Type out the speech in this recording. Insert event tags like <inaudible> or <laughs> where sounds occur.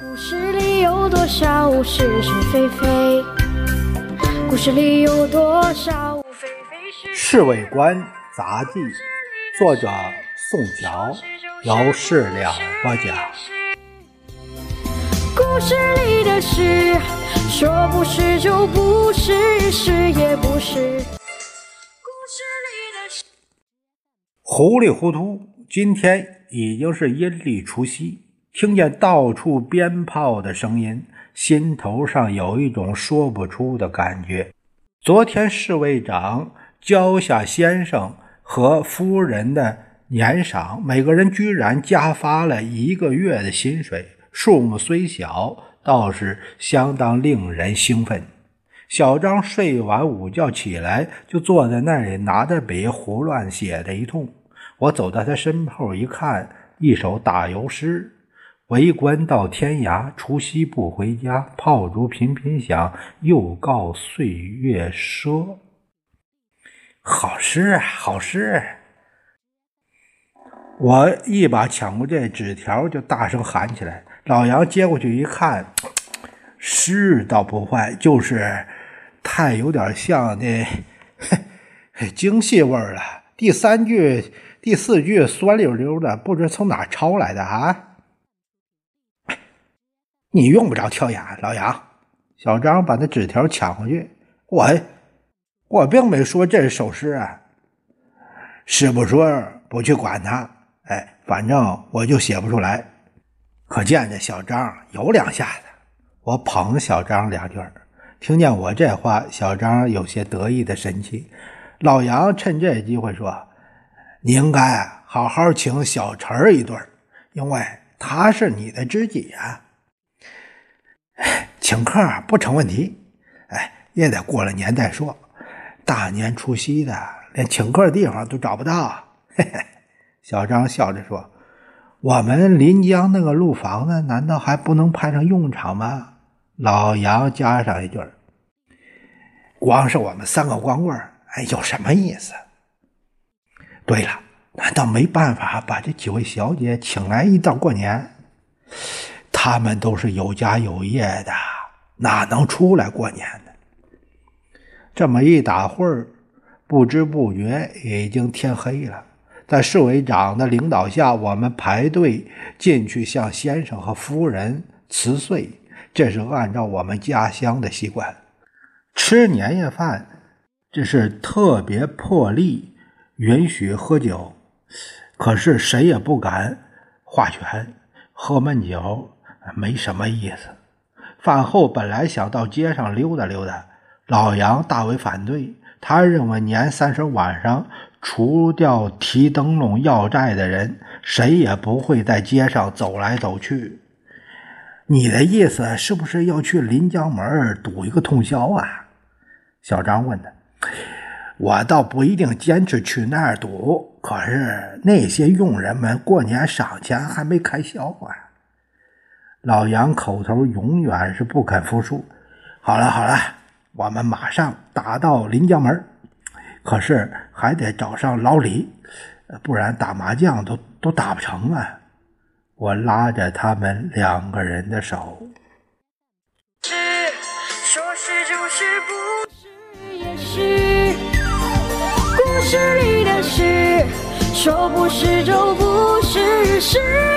故事里有多少是是非非？故事里有多少非非是《侍卫官杂记》，作者宋乔，由事了播讲。故事里的事，说不是就不是，是也不是。故事里的事。糊里糊涂，今天已经是阴历除夕，听见到处鞭炮的声音，心头上有一种说不出的感觉。昨天侍卫长交下先生和夫人的年赏，每个人居然加发了一个月的薪水，数目虽小，倒是相当令人兴奋。小张睡完午觉起来，就坐在那里拿着笔胡乱写的一通。我走到他身后一看，一首打油诗：“为官到天涯，除夕不回家。炮竹频频响，又告岁月赊。”好诗啊，好诗！我一把抢过这纸条，就大声喊起来。老杨接过去一看，诗倒不坏，就是太有点像那 <laughs> 京戏味了。第三句。第四句酸溜溜的，不知从哪抄来的啊！你用不着挑眼，老杨。小张把那纸条抢回去，我我并没说这是首诗啊。是不说不去管他，哎，反正我就写不出来。可见这小张有两下子。我捧小张两句听见我这话，小张有些得意的神气。老杨趁这机会说。你应该好好请小陈一顿，因为他是你的知己啊。请客不成问题，哎，也得过了年再说。大年除夕的，连请客的地方都找不到。嘿嘿，小张笑着说：“我们临江那个路房子，难道还不能派上用场吗？”老杨加上一句：“光是我们三个光棍哎，有什么意思？”对了，难道没办法把这几位小姐请来一道过年？他们都是有家有业的，哪能出来过年呢？这么一打会儿，不知不觉已经天黑了。在侍卫长的领导下，我们排队进去向先生和夫人辞岁，这是按照我们家乡的习惯。吃年夜饭，这是特别破例。允许喝酒，可是谁也不敢划拳。喝闷酒没什么意思。饭后本来想到街上溜达溜达，老杨大为反对。他认为年三十晚上，除掉提灯笼要债的人，谁也不会在街上走来走去。你的意思是不是要去临江门赌一个通宵啊？小张问他。我倒不一定坚持去那儿赌，可是那些佣人们过年赏钱还没开销啊！老杨口头永远是不肯服输。好了好了，我们马上打到临江门，可是还得找上老李，不然打麻将都都打不成啊！我拉着他们两个人的手。是，说是就是，不是也是。故事里的事，说不是就不是，是。